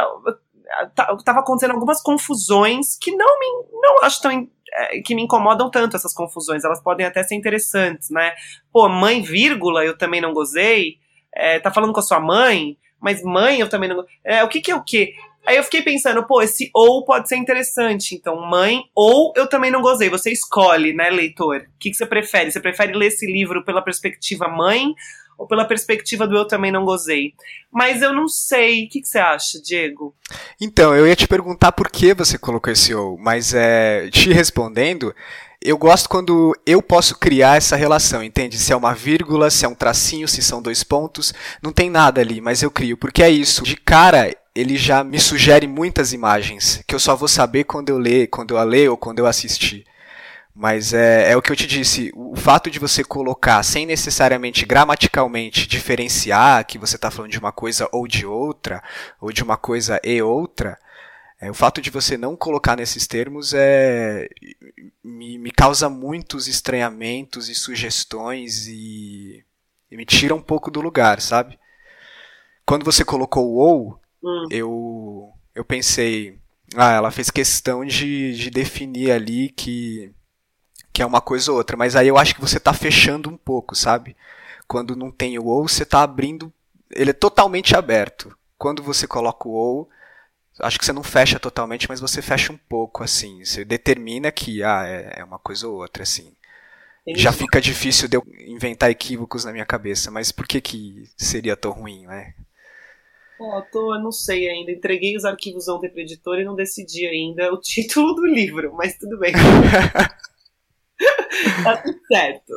tava acontecendo algumas confusões que não me não acho tão é, que me incomodam tanto essas confusões. Elas podem até ser interessantes, né? Pô, mãe, vírgula, eu também não gozei. É, tá falando com a sua mãe, mas mãe, eu também não. É, o que, que é o quê? Aí eu fiquei pensando, pô, esse ou pode ser interessante. Então, mãe, ou eu também não gozei. Você escolhe, né, leitor? O que, que você prefere? Você prefere ler esse livro pela perspectiva mãe ou pela perspectiva do eu também não gozei? Mas eu não sei. O que, que você acha, Diego? Então, eu ia te perguntar por que você colocou esse ou, mas é, te respondendo, eu gosto quando eu posso criar essa relação, entende? Se é uma vírgula, se é um tracinho, se são dois pontos, não tem nada ali, mas eu crio, porque é isso. De cara, ele já me sugere muitas imagens que eu só vou saber quando eu ler, quando eu a ler ou quando eu assistir. Mas é, é o que eu te disse, o fato de você colocar sem necessariamente gramaticalmente diferenciar que você está falando de uma coisa ou de outra, ou de uma coisa e outra, é, o fato de você não colocar nesses termos é, me, me causa muitos estranhamentos e sugestões e, e me tira um pouco do lugar, sabe? Quando você colocou o ou, Hum. Eu, eu pensei, ah, ela fez questão de, de definir ali que que é uma coisa ou outra. Mas aí eu acho que você está fechando um pouco, sabe? Quando não tem o ou, você está abrindo. Ele é totalmente aberto. Quando você coloca o ou, acho que você não fecha totalmente, mas você fecha um pouco, assim. Você determina que ah, é, é uma coisa ou outra, assim. Já fica difícil de eu inventar equívocos na minha cabeça, mas por que que seria tão ruim, né? Pô, tô, eu não sei ainda. Entreguei os arquivos ontem para editor e não decidi ainda o <laughs> título do livro, mas tudo bem. <laughs> tá tudo certo.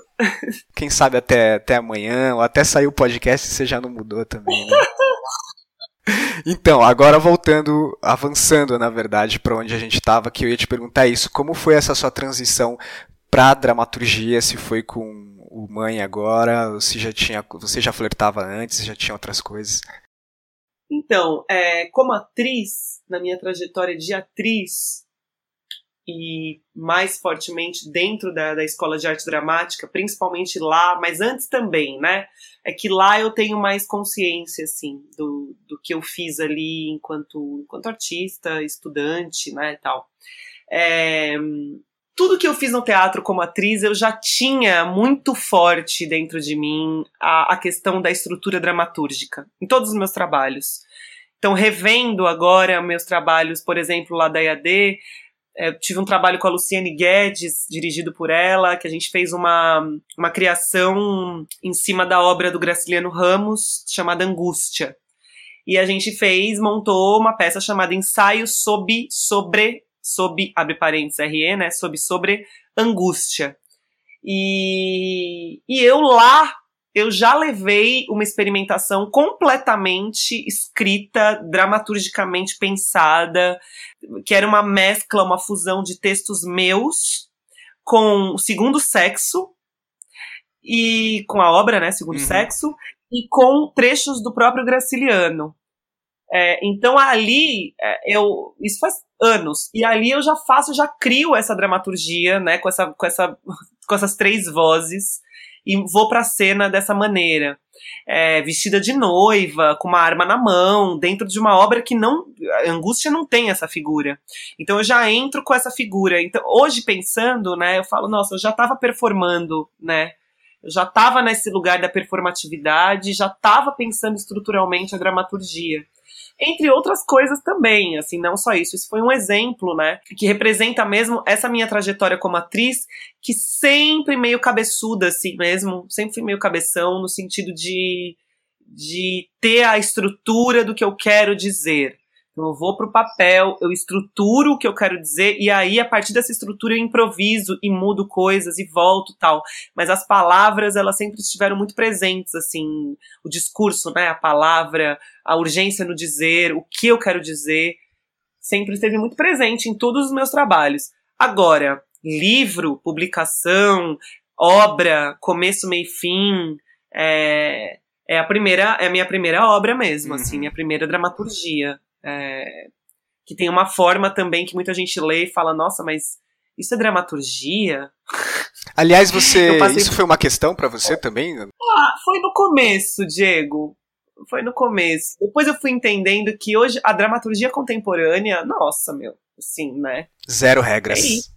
Quem sabe até, até amanhã, ou até sair o podcast você já não mudou também, né? <laughs> Então, agora voltando, avançando, na verdade, para onde a gente estava, que eu ia te perguntar isso. Como foi essa sua transição para dramaturgia? Se foi com o Mãe agora, ou se já tinha, você já flertava antes, já tinha outras coisas? Então, é, como atriz, na minha trajetória de atriz, e mais fortemente dentro da, da escola de arte dramática, principalmente lá, mas antes também, né? É que lá eu tenho mais consciência, assim, do, do que eu fiz ali enquanto, enquanto artista, estudante, né, tal. É, tudo que eu fiz no teatro como atriz, eu já tinha muito forte dentro de mim a, a questão da estrutura dramatúrgica, em todos os meus trabalhos. Então, revendo agora meus trabalhos, por exemplo, lá da IAD, é, tive um trabalho com a Luciane Guedes, dirigido por ela, que a gente fez uma, uma criação em cima da obra do Graciliano Ramos, chamada Angústia. E a gente fez, montou uma peça chamada Ensaio sob, sobre, sob, abre parênteses, RE, né, sob, sobre angústia. E, e eu lá eu já levei uma experimentação completamente escrita, dramaturgicamente pensada, que era uma mescla, uma fusão de textos meus com o Segundo Sexo e com a obra, né, Segundo uhum. Sexo, e com trechos do próprio Graciliano. É, então ali é, eu isso faz anos e ali eu já faço, já crio essa dramaturgia, né, com essa com essa <laughs> com essas três vozes e vou pra cena dessa maneira. É, vestida de noiva, com uma arma na mão, dentro de uma obra que não. A angústia não tem essa figura. Então eu já entro com essa figura. Então, hoje, pensando, né, eu falo, nossa, eu já estava performando, né? Eu já estava nesse lugar da performatividade, já estava pensando estruturalmente a dramaturgia entre outras coisas também, assim, não só isso. Isso foi um exemplo, né, que representa mesmo essa minha trajetória como atriz, que sempre meio cabeçuda, assim mesmo, sempre fui meio cabeção, no sentido de, de ter a estrutura do que eu quero dizer. Então eu vou pro papel, eu estruturo o que eu quero dizer e aí a partir dessa estrutura eu improviso e mudo coisas e volto tal. Mas as palavras elas sempre estiveram muito presentes assim, o discurso, né, a palavra, a urgência no dizer, o que eu quero dizer, sempre esteve muito presente em todos os meus trabalhos. Agora, livro, publicação, obra, começo, meio fim, é, é a primeira, é a minha primeira obra mesmo, assim, uhum. assim, minha primeira dramaturgia. É, que tem uma forma também que muita gente lê e fala, nossa, mas isso é dramaturgia? <laughs> Aliás, você. Passei... Isso foi uma questão para você também? Ah, foi no começo, Diego. Foi no começo. Depois eu fui entendendo que hoje a dramaturgia contemporânea, nossa, meu, assim, né? Zero regras. É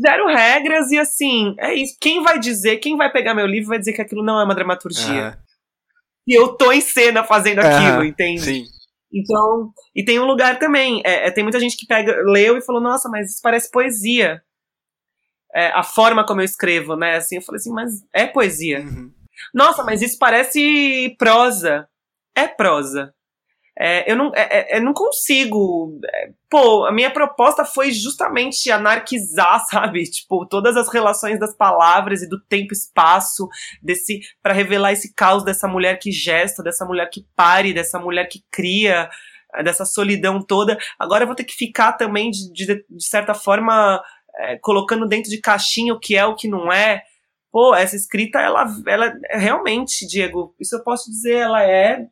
Zero regras e assim, é isso. Quem vai dizer, quem vai pegar meu livro vai dizer que aquilo não é uma dramaturgia. E eu tô em cena fazendo aquilo, entende? Sim. Então, e tem um lugar também. É, é, tem muita gente que pega, leu e falou, nossa, mas isso parece poesia. É, a forma como eu escrevo, né? Assim, eu falei assim, mas é poesia. Uhum. Nossa, mas isso parece prosa. É prosa. É, eu, não, é, é, eu não consigo. É, pô, a minha proposta foi justamente anarquizar, <laughs> sabe? Tipo, todas as relações das palavras e do tempo espaço, desse para revelar esse caos dessa mulher que gesta, dessa mulher que pare, dessa mulher que cria, dessa solidão toda. Agora eu vou ter que ficar também, de, de, de certa forma, é, colocando dentro de caixinha o que é, o que não é. Pô, essa escrita, ela, ela realmente, Diego, isso eu posso dizer, ela é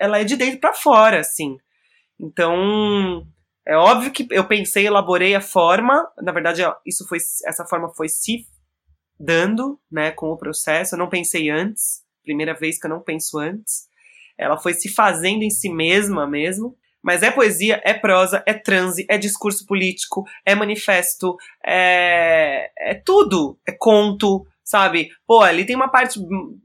ela é de dentro para fora, assim. Então, é óbvio que eu pensei, elaborei a forma, na verdade, isso foi essa forma foi se dando, né, com o processo. Eu não pensei antes, primeira vez que eu não penso antes. Ela foi se fazendo em si mesma mesmo, Mas é poesia, é prosa, é transe, é discurso político, é manifesto, é, é tudo. É conto, sabe? Pô, ali tem uma parte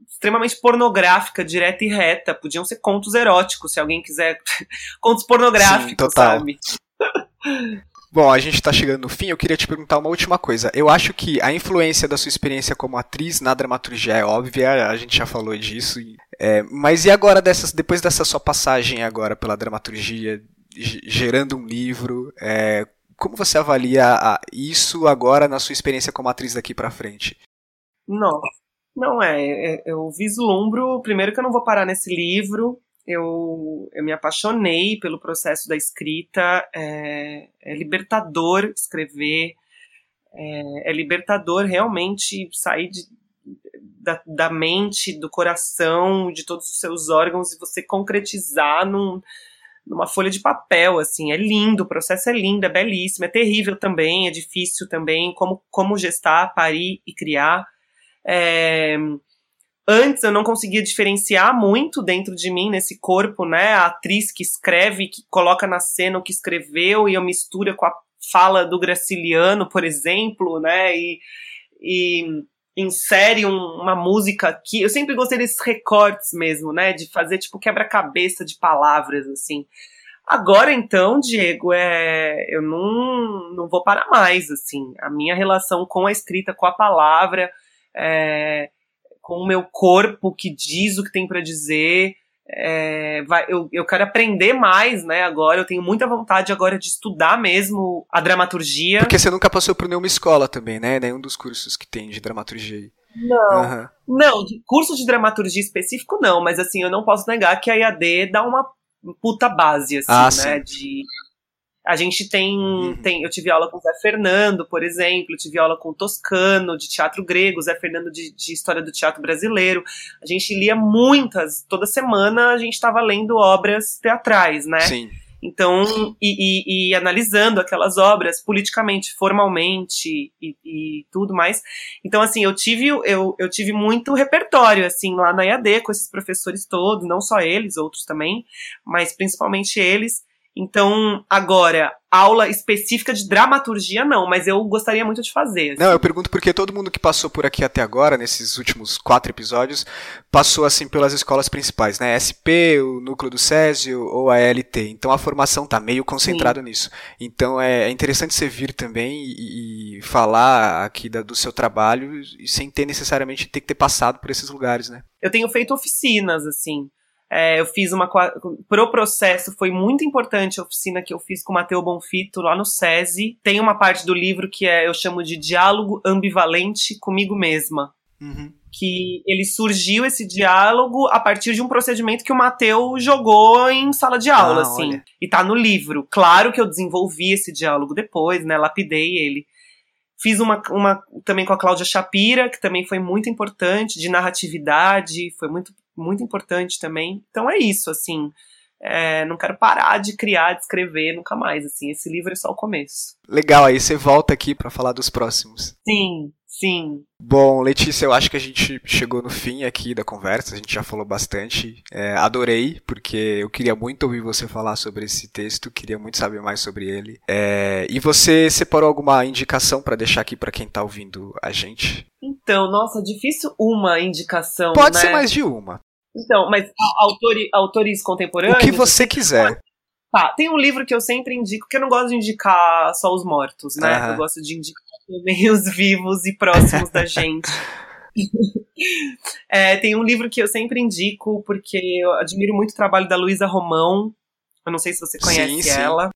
extremamente pornográfica, direta e reta. Podiam ser contos eróticos, se alguém quiser. <laughs> contos pornográficos, Sim, total. sabe? <laughs> Bom, a gente está chegando no fim. Eu queria te perguntar uma última coisa. Eu acho que a influência da sua experiência como atriz na dramaturgia é óbvia, a gente já falou disso. É, mas e agora, dessas, depois dessa sua passagem agora pela dramaturgia, gerando um livro, é, como você avalia isso agora na sua experiência como atriz daqui para frente? Não, não é, é. Eu vislumbro, primeiro que eu não vou parar nesse livro, eu, eu me apaixonei pelo processo da escrita. É, é libertador escrever, é, é, libertador realmente sair de, da, da, mente, do coração, de todos os seus órgãos e você concretizar num, numa folha de papel, assim, é lindo, o processo é lindo, é belíssimo, é terrível também, é difícil também, como, como gestar, parir e criar. É, Antes eu não conseguia diferenciar muito dentro de mim, nesse corpo, né? A atriz que escreve, que coloca na cena o que escreveu e eu mistura com a fala do Graciliano, por exemplo, né? E, e insere um, uma música aqui. Eu sempre gostei desses recortes mesmo, né? De fazer tipo quebra-cabeça de palavras, assim. Agora então, Diego, é, eu não, não vou parar mais, assim. A minha relação com a escrita, com a palavra, é, com o meu corpo que diz o que tem para dizer. É, vai, eu, eu quero aprender mais, né? Agora eu tenho muita vontade agora de estudar mesmo a dramaturgia. Porque você nunca passou por nenhuma escola também, né? Nenhum dos cursos que tem de dramaturgia. Não, uhum. não, curso de dramaturgia específico não, mas assim, eu não posso negar que a IAD dá uma puta base, assim, ah, né? Sim. De a gente tem, uhum. tem. Eu tive aula com o Zé Fernando, por exemplo, eu tive aula com o Toscano, de teatro grego, Zé Fernando de, de história do teatro brasileiro. A gente lia muitas, toda semana a gente estava lendo obras teatrais, né? Sim. Então, e, e, e, analisando aquelas obras politicamente, formalmente e, e, tudo mais. Então, assim, eu tive, eu, eu tive muito repertório, assim, lá na IAD, com esses professores todos, não só eles, outros também, mas principalmente eles. Então, agora, aula específica de dramaturgia, não, mas eu gostaria muito de fazer. Assim. Não, eu pergunto porque todo mundo que passou por aqui até agora, nesses últimos quatro episódios, passou assim pelas escolas principais, né? SP, o núcleo do Césio ou a LT. Então a formação tá meio concentrada nisso. Então é, é interessante você vir também e, e falar aqui da, do seu trabalho sem ter necessariamente ter que ter passado por esses lugares, né? Eu tenho feito oficinas, assim. É, eu fiz uma. Pro processo, foi muito importante a oficina que eu fiz com o Mateu Bonfito lá no SESI. Tem uma parte do livro que é, eu chamo de diálogo ambivalente comigo mesma. Uhum. Que ele surgiu esse diálogo a partir de um procedimento que o Mateu jogou em sala de aula, ah, assim. Olha. E tá no livro. Claro que eu desenvolvi esse diálogo depois, né? Lapidei ele. Fiz uma, uma também com a Cláudia Shapira, que também foi muito importante, de narratividade, foi muito muito importante também. Então é isso, assim. É, não quero parar de criar, de escrever nunca mais, assim. Esse livro é só o começo. Legal, aí você volta aqui para falar dos próximos. Sim, sim. Bom, Letícia, eu acho que a gente chegou no fim aqui da conversa, a gente já falou bastante. É, adorei, porque eu queria muito ouvir você falar sobre esse texto, queria muito saber mais sobre ele. É, e você separou alguma indicação para deixar aqui para quem tá ouvindo a gente? Então, nossa, difícil uma indicação. Pode né? ser mais de uma. Então, mas autores, autores contemporâneos. O que você quiser. Tá, tem um livro que eu sempre indico, que eu não gosto de indicar só os mortos, né? Uhum. Eu gosto de indicar também os vivos e próximos da <laughs> gente. é, tem um livro que eu sempre indico, porque eu admiro muito o trabalho da Luísa Romão. Eu não sei se você conhece sim, ela. Sim.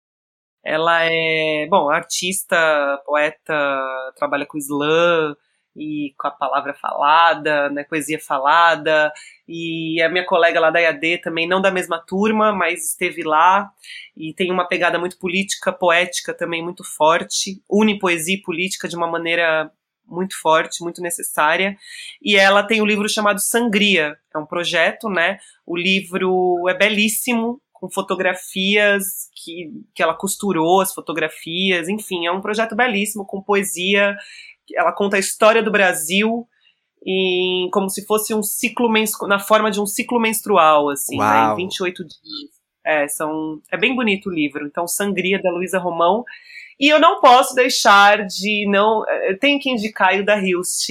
Ela é, bom, artista, poeta, trabalha com slam, e com a palavra falada, né, poesia falada, e a minha colega lá da IAD também, não da mesma turma, mas esteve lá, e tem uma pegada muito política, poética também muito forte, une poesia e política de uma maneira muito forte, muito necessária, e ela tem um livro chamado Sangria, é um projeto, né, o livro é belíssimo, com fotografias que, que ela costurou, as fotografias, enfim, é um projeto belíssimo, com poesia ela conta a história do Brasil em, como se fosse um ciclo na forma de um ciclo menstrual, assim, né, em 28 dias. É, são, é bem bonito o livro. Então, Sangria, da Luísa Romão. E eu não posso deixar de não. Eu tenho que indicar o da Hilst.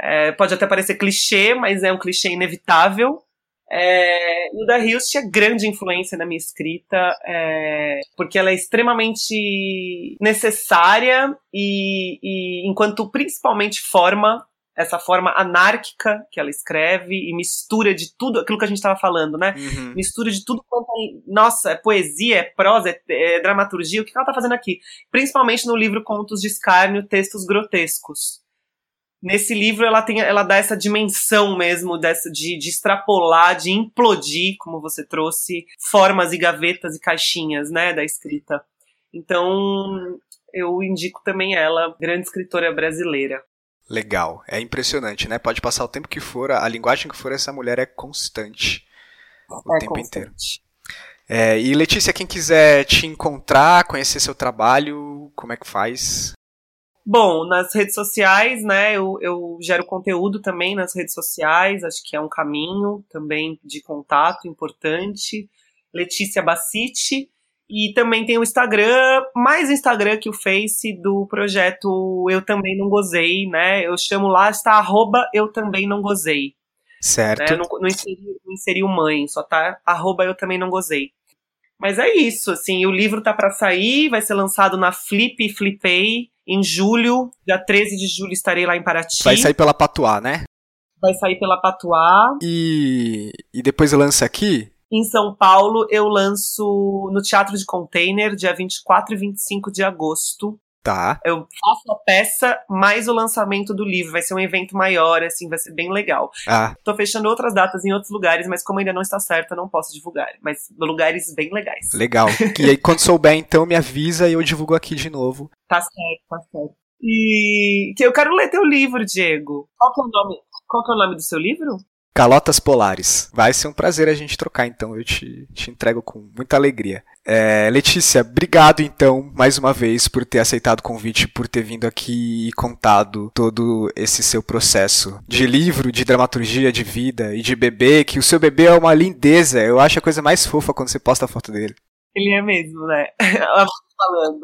É, pode até parecer clichê, mas é um clichê inevitável. É, o da Hilst é grande influência na minha escrita, é, porque ela é extremamente necessária e, e, enquanto principalmente forma essa forma anárquica que ela escreve e mistura de tudo aquilo que a gente estava falando, né? Uhum. Mistura de tudo quanto é, nossa, é poesia, é prosa, é, é dramaturgia, o que ela está fazendo aqui? Principalmente no livro Contos de Escárnio, Textos Grotescos. Nesse livro ela tem, ela dá essa dimensão mesmo dessa de, de extrapolar, de implodir, como você trouxe, formas e gavetas e caixinhas, né, da escrita. Então, eu indico também ela, grande escritora brasileira. Legal. É impressionante, né? Pode passar o tempo que for, a linguagem que for, essa mulher é constante. O é tempo constante. inteiro. É, e Letícia, quem quiser te encontrar, conhecer seu trabalho, como é que faz? Bom, nas redes sociais, né? Eu, eu gero conteúdo também nas redes sociais, acho que é um caminho também de contato importante. Letícia Bacite. E também tem o Instagram, mais Instagram que o Face do projeto Eu Também Não Gozei, né? Eu chamo lá, está arroba Eu Também Não Gozei. Certo. Né? Não, não, inseri, não inseri o mãe, só tá arroba Eu Também Não Gozei. Mas é isso, assim, o livro tá para sair, vai ser lançado na Flip e Flipei em julho, dia 13 de julho estarei lá em Paraty. Vai sair pela Patuá, né? Vai sair pela Patuá. E, e depois lança aqui? Em São Paulo, eu lanço no Teatro de Container, dia 24 e 25 de agosto. Tá. Eu faço a peça mais o lançamento do livro. Vai ser um evento maior, assim, vai ser bem legal. Ah. Tô fechando outras datas em outros lugares, mas como ainda não está certo, eu não posso divulgar. Mas lugares bem legais. Legal. e aí, quando souber, então, me avisa e eu divulgo aqui de novo. Tá certo, tá certo. E que eu quero ler teu livro, Diego. Qual que é o nome? Qual que é o nome do seu livro? Calotas Polares. Vai ser um prazer a gente trocar, então eu te, te entrego com muita alegria. É, Letícia, obrigado então mais uma vez por ter aceitado o convite, por ter vindo aqui e contado todo esse seu processo de livro, de dramaturgia, de vida e de bebê, que o seu bebê é uma lindeza. Eu acho a coisa mais fofa quando você posta a foto dele. Ele é mesmo, né? <laughs> falando.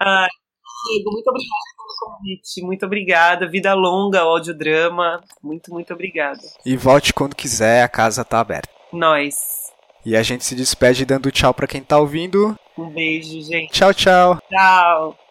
Ai, <laughs> Diego, muito obrigada pelo convite. Muito obrigada. Vida longa, audiodrama. Muito, muito obrigada. E volte quando quiser, a casa tá aberta. Nós. E a gente se despede dando tchau para quem tá ouvindo. Um beijo, gente. Tchau, tchau. Tchau.